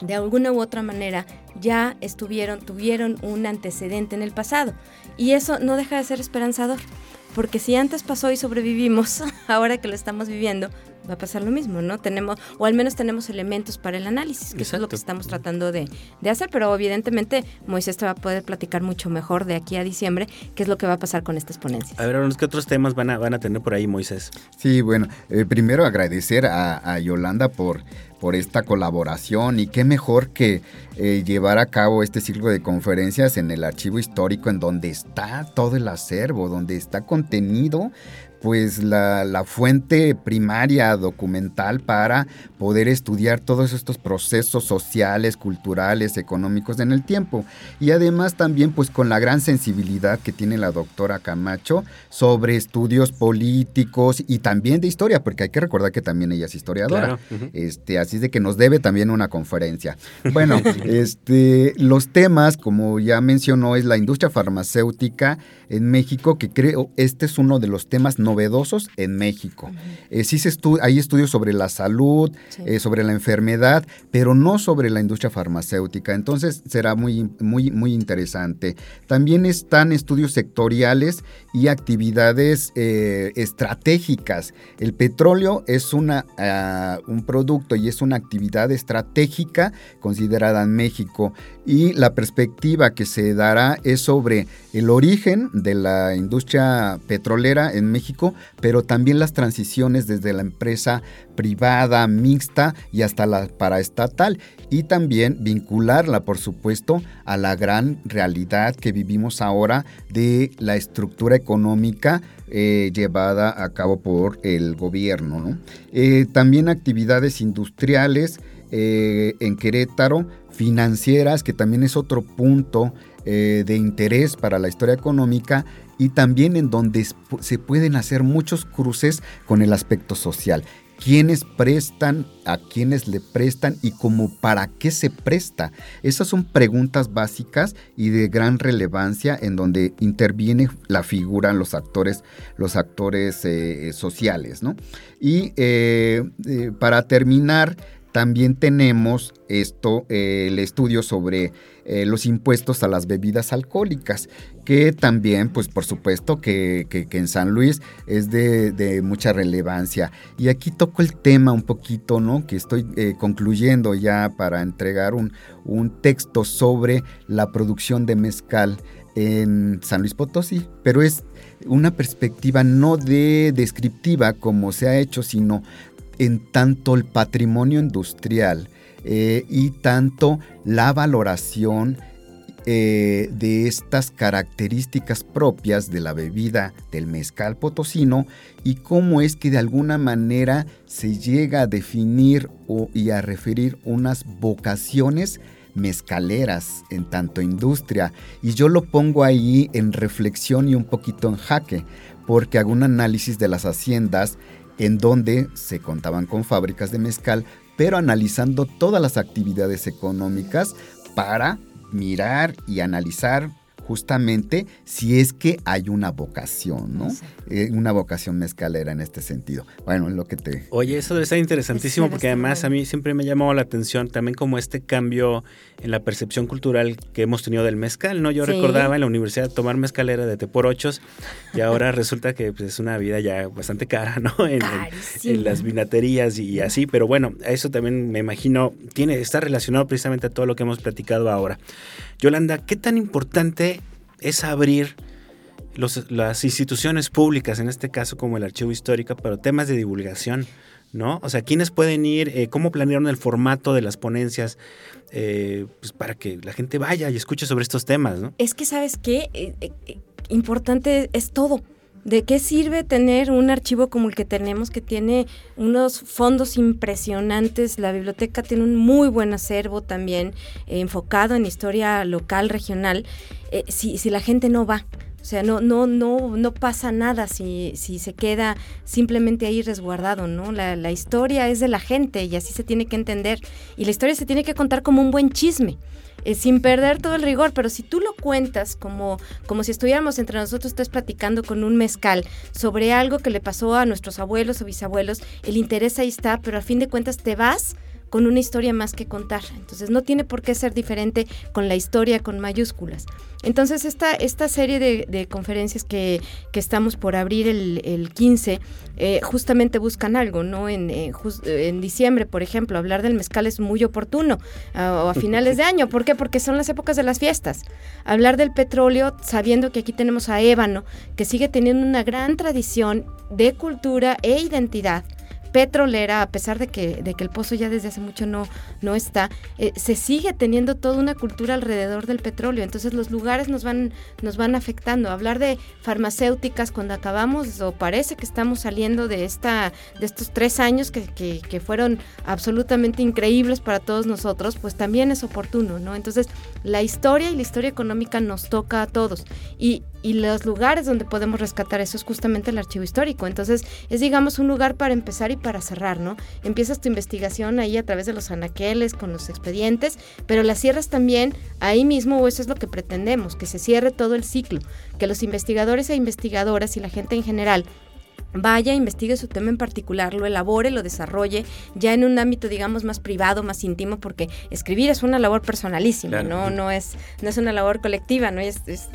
de alguna u otra manera ya estuvieron, tuvieron un antecedente en el pasado. Y eso no deja de ser esperanzador, porque si antes pasó y sobrevivimos, *laughs* ahora que lo estamos viviendo, va a pasar lo mismo, ¿no? Tenemos, o al menos tenemos elementos para el análisis, que eso es lo que estamos tratando de, hacer, pero evidentemente Moisés te va a poder platicar mucho mejor de aquí a diciembre qué es lo que va a pasar con estas ponencias. A ver, ¿qué otros temas van a, van a tener por ahí, Moisés? Sí, bueno, eh, primero agradecer a, Yolanda por por esta colaboración y qué mejor que eh, llevar a cabo este ciclo de conferencias en el archivo histórico en donde está todo el acervo, donde está contenido pues la, fuente primaria documental para poder estudiar todos estos procesos sociales, culturales, económicos en el tiempo. Y además también pues con la gran sensibilidad que tiene la doctora Camacho sobre estudios políticos y también de historia, porque hay que recordar que también ella es historiadora. este, así es de que nos debe también una conferencia. *laughs* Bueno, este, los temas, como ya mencionó, es la industria farmacéutica en México, que creo este es uno de los temas no novedosos en México. Eh, sí se hay estudios sobre la salud, eh, sobre la enfermedad, pero no sobre la industria farmacéutica. Entonces será muy, muy, muy interesante. También están estudios sectoriales y actividades eh, estratégicas. El petróleo es una, ah, un producto y es una actividad estratégica considerada en México y la perspectiva que se dará es sobre el origen de la industria petrolera en México, pero también las transiciones desde la empresa privada, mixta y hasta la paraestatal y también vincularla, por supuesto, a la gran realidad que vivimos ahora de la estructura económica eh, llevada a cabo por el gobierno. Eh, también actividades industriales eh, en Querétaro, financieras, que también es otro punto de interés para la historia económica y también en donde se pueden hacer muchos cruces con el aspecto social. quiénes prestan, a quiénes le prestan y como para qué se presta. Esas son preguntas básicas y de gran relevancia en donde interviene la figura, los actores, los actores eh, sociales. ¿no? Y eh, eh, para terminar, también tenemos esto, el estudio sobre los impuestos a las bebidas alcohólicas, que también, pues por supuesto que, en San Luis es de, mucha relevancia. Y aquí toco el tema un poquito, ¿no? Que estoy eh, concluyendo ya para entregar un, un texto sobre la producción de mezcal en San Luis Potosí, pero es una perspectiva no de descriptiva como se ha hecho, sino en tanto el patrimonio industrial eh, y tanto la valoración eh, de estas características propias de la bebida del mezcal potosino y cómo es que de alguna manera se llega a definir y a referir unas vocaciones mezcaleras en tanto industria. Y yo lo pongo ahí en reflexión y un poquito en jaque, porque hago un análisis de las haciendas en donde se contaban con fábricas de mezcal, pero analizando todas las actividades económicas para mirar y analizar justamente si es que hay una vocación, ¿no? Eh, una vocación mezcalera en este sentido. Bueno, en lo que te... Oye, eso debe estar interesantísimo porque además a mí siempre me ha llamado la atención también como este cambio en la percepción cultural que hemos tenido del mezcal, ¿no? Yo recordaba en la universidad tomar mezcalera de té por ochos y ahora *laughs* resulta que pues, es una vida ya bastante cara, ¿no? En, en, las vinaterías y así, pero bueno, eso también me imagino tiene está relacionado precisamente a todo lo que hemos platicado ahora. Yolanda, ¿qué tan importante es abrir las instituciones públicas, en este caso como el Archivo Histórico, pero temas de divulgación? ¿no? O sea, ¿quiénes pueden ir? Eh, ¿Cómo planearon el formato de las ponencias? Eh, pues para que la gente vaya y escuche sobre estos temas, ¿no? Es que, ¿sabes qué? Eh, importante es todo. ¿De qué sirve tener un archivo como el que tenemos, que tiene unos fondos impresionantes? La biblioteca tiene un muy buen acervo también, eh, enfocado en historia local, regional, eh, si, si la gente no va. O sea, no, no, no, no pasa nada si, si se queda simplemente ahí resguardado, ¿no? La, la historia es de la gente y así se tiene que entender. Y la historia se tiene que contar como un buen chisme. Eh, sin perder todo el rigor, pero si tú lo cuentas como, como si estuviéramos entre nosotros, estás platicando con un mezcal sobre algo que le pasó a nuestros abuelos o bisabuelos, el interés ahí está, pero a fin de cuentas te vas con una historia más que contar. Entonces no tiene por qué ser diferente con la historia con mayúsculas. Entonces esta, esta serie de, conferencias que, estamos por abrir el, 15 eh, justamente buscan algo, ¿no? En, eh, en diciembre, por ejemplo, hablar del mezcal es muy oportuno, o a finales de año. ¿Por qué? Porque son las épocas de las fiestas. Hablar del petróleo sabiendo que aquí tenemos a Ébano, que sigue teniendo una gran tradición de cultura e identidad petrolera, a pesar de que, de que el pozo ya desde hace mucho no, no está, eh, se sigue teniendo toda una cultura alrededor del petróleo. Entonces los lugares nos van, nos van afectando. Hablar de farmacéuticas cuando acabamos, o parece que estamos saliendo de esta, de estos tres años que, que, fueron absolutamente increíbles para todos nosotros, pues también es oportuno, ¿no? Entonces, la historia y la historia económica nos toca a todos. Y, y los lugares donde podemos rescatar eso es justamente el archivo histórico. Entonces, es digamos un lugar para empezar y para cerrar, ¿no? Empiezas tu investigación ahí a través de los anaqueles, con los expedientes, pero la cierras también ahí mismo, o eso es lo que pretendemos, que se cierre todo el ciclo, que los investigadores e investigadoras y la gente en general vaya, investigue su tema en particular, lo elabore, lo desarrolle, ya en un ámbito, digamos, más privado, más íntimo, porque escribir es una labor personalísima, ¿no? No es, no es una labor colectiva, ¿no? Es, es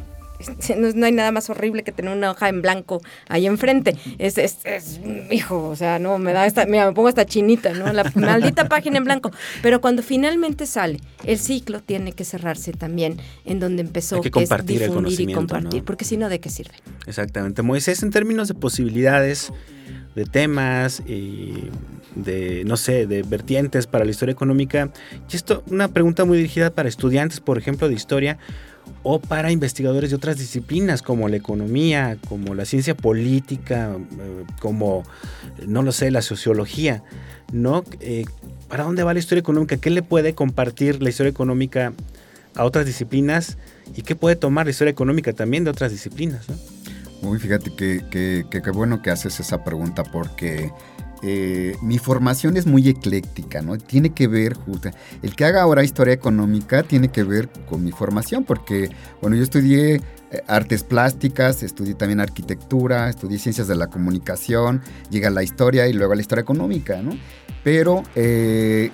no, hay nada más horrible que tener una hoja en blanco ahí enfrente. Es, es, hijo, o sea, no, me da esta, me pongo esta chinita, ¿no? La *laughs* maldita página en blanco. Pero cuando finalmente sale, el ciclo tiene que cerrarse también en donde empezó, que, es difundir y compartir, porque si no, ¿de qué sirve? Exactamente. Moisés, en términos de posibilidades, de temas y de, no sé, de vertientes para la historia económica, y esto, una pregunta muy dirigida para estudiantes, por ejemplo, de historia, o para investigadores de otras disciplinas como la economía, como la ciencia política, eh, como, no lo sé, la sociología, ¿no? Eh, ¿Para dónde va la historia económica? ¿Qué le puede compartir la historia económica a otras disciplinas? ¿Y qué puede tomar la historia económica también de otras disciplinas? Muy fíjate que, qué bueno que haces esa pregunta porque eh, mi formación es muy ecléctica, ¿no? Tiene que ver, justo, el que haga ahora historia económica tiene que ver con mi formación, porque, bueno, yo estudié eh, artes plásticas, estudié también arquitectura, estudié ciencias de la comunicación, llega la historia y luego la historia económica, ¿no? Pero eh,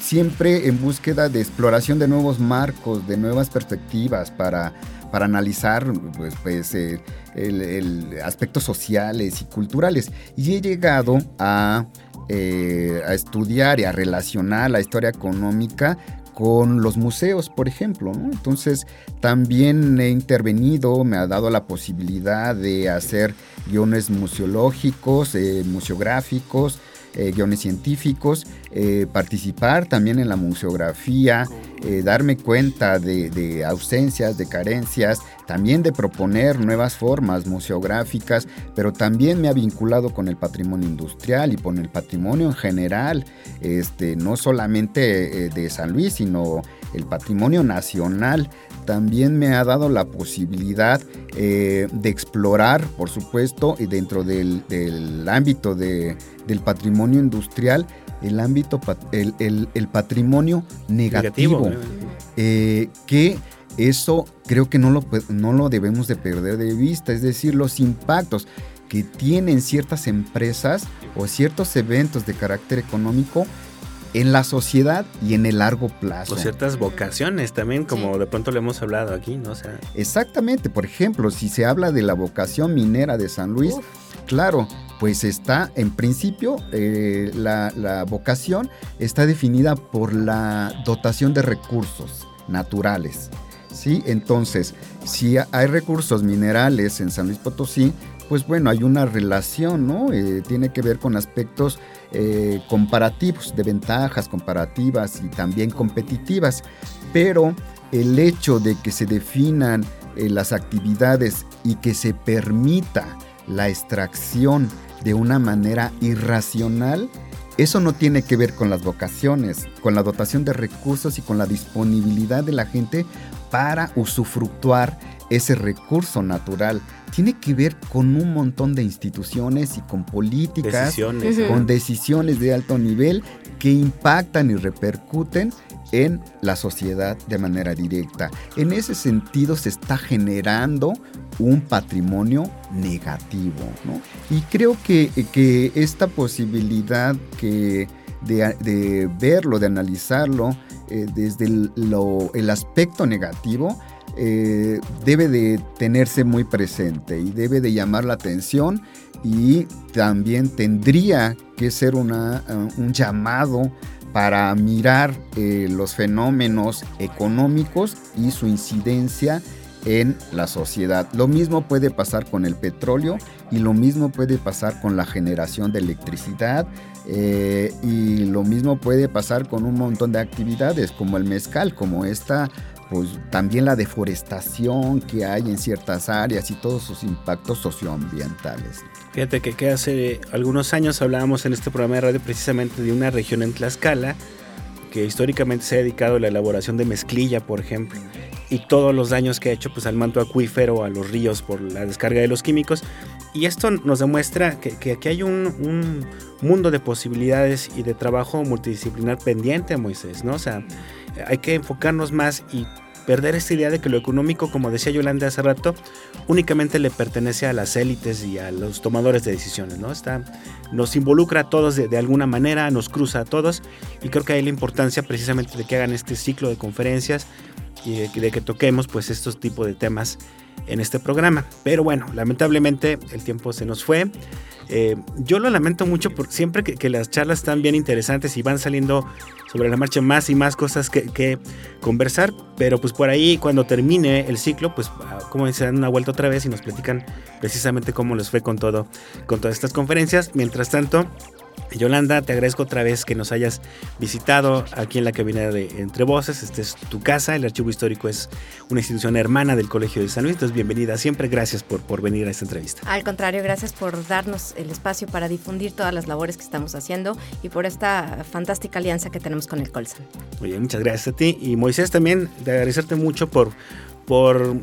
siempre en búsqueda de exploración de nuevos marcos, de nuevas perspectivas para para analizar pues, pues el, aspectos sociales y culturales. Y he llegado a, eh, a estudiar y a relacionar la historia económica con los museos, por ejemplo. Entonces, también he intervenido, me ha dado la posibilidad de hacer guiones museológicos, eh, museográficos, eh, guiones científicos, eh, participar también en la museografía, eh, darme cuenta de, ausencias, de carencias, también de proponer nuevas formas museográficas, pero también me ha vinculado con el patrimonio industrial y con el patrimonio en general, este, no solamente de San Luis, sino el patrimonio nacional también me ha dado la posibilidad de explorar, por supuesto, y dentro del, del ámbito de, del patrimonio industrial, el ámbito, el, patrimonio negativo, eh, que eso creo que no lo, no lo debemos de perder de vista, es decir, los impactos que tienen ciertas empresas o ciertos eventos de carácter económico en la sociedad y en el largo plazo. O ciertas vocaciones también, como de pronto le hemos hablado aquí, ¿no? sea, Exactamente, por ejemplo, si se habla de la vocación minera de San Luis, claro, pues está, en principio, eh, la, vocación está definida por la dotación de recursos naturales. ¿sí? Entonces, si hay recursos minerales en San Luis Potosí, pues bueno, hay una relación, ¿no? Eh, tiene que ver con aspectos eh, comparativos, de ventajas comparativas y también competitivas. Pero el hecho de que se definan las actividades y que se permita la extracción de una manera irracional, eso no tiene que ver con las vocaciones, con la dotación de recursos y con la disponibilidad de la gente para usufructuar ese recurso natural. Tiene que ver con un montón de instituciones y con políticas, con decisiones de alto nivel que impactan y repercuten en la sociedad de manera directa. En ese sentido se está generando un patrimonio negativo. Y creo que, que esta posibilidad que de, verlo, de analizarlo eh, desde el, aspecto negativo, eh, debe de tenerse muy presente y debe de llamar la atención y también tendría que ser una, un llamado para mirar eh, los fenómenos económicos y su incidencia en la sociedad. Lo mismo puede pasar con el petróleo y lo mismo puede pasar con la generación de electricidad eh, y lo mismo puede pasar con un montón de actividades como el mezcal, como esta pues también la deforestación que hay en ciertas áreas y todos sus impactos socioambientales. Fíjate que, hace algunos años hablábamos en este programa de radio precisamente de una región en Tlaxcala que históricamente se ha dedicado a la elaboración de mezclilla, por ejemplo, y todos los daños que ha hecho pues, al manto acuífero, a los ríos por la descarga de los químicos. Y esto nos demuestra que, aquí hay un, un, mundo de posibilidades y de trabajo multidisciplinar pendiente, Moisés, ¿no? Sea, hay que enfocarnos más y perder esta idea de que lo económico, como decía Yolanda hace rato, únicamente le pertenece a las élites y a los tomadores de decisiones, ¿no? Está, nos involucra a todos de, alguna manera, nos cruza a todos y creo que hay la importancia precisamente de que hagan este ciclo de conferencias y de, que toquemos pues estos tipos de temas en este programa. Pero bueno, lamentablemente el tiempo se nos fue. Eh, yo lo lamento mucho porque siempre que, las charlas están bien interesantes y van saliendo sobre la marcha más y más cosas que, conversar, pero pues por ahí cuando termine el ciclo, pues ah, como se dan una vuelta otra vez y nos platican precisamente cómo les fue con todo, con todas estas conferencias. Mientras tanto, Yolanda, te agradezco otra vez que nos hayas visitado aquí en la cabina de Entre Voces. Esta es tu casa. El Archivo Histórico es una institución hermana del Colegio de San Luis. Entonces, bienvenida siempre. Gracias por, por venir a esta entrevista. Al contrario, gracias por darnos el espacio para difundir todas las labores que estamos haciendo y por esta fantástica alianza que tenemos con el Colsan. Muy bien, muchas gracias a ti. Y Moisés, también de agradecerte mucho por, por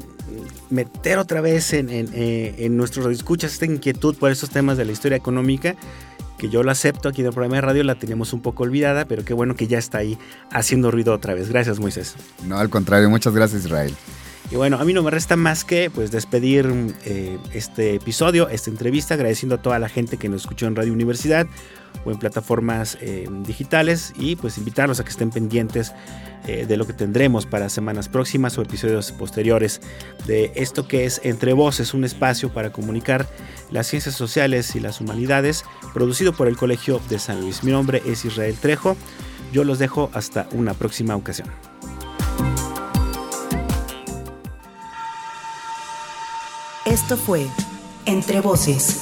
meter otra vez en, en, eh, en nuestros escuchas esta inquietud por estos temas de la historia económica que yo lo acepto aquí en el programa de radio, la teníamos un poco olvidada, pero qué bueno que ya está ahí haciendo ruido otra vez. Gracias, Moisés. No, al contrario, muchas gracias, Israel. Y bueno, a mí no me resta más que pues despedir eh, este episodio, esta entrevista, agradeciendo a toda la gente que nos escuchó en Radio Universidad o en plataformas eh, digitales y pues invitarlos a que estén pendientes eh, de lo que tendremos para semanas próximas o episodios posteriores de esto que es Entre Voces, un espacio para comunicar las ciencias sociales y las humanidades, producido por el Colegio de San Luis. Mi nombre es Israel Trejo. Yo los dejo hasta una próxima ocasión. Esto fue Entre Voces,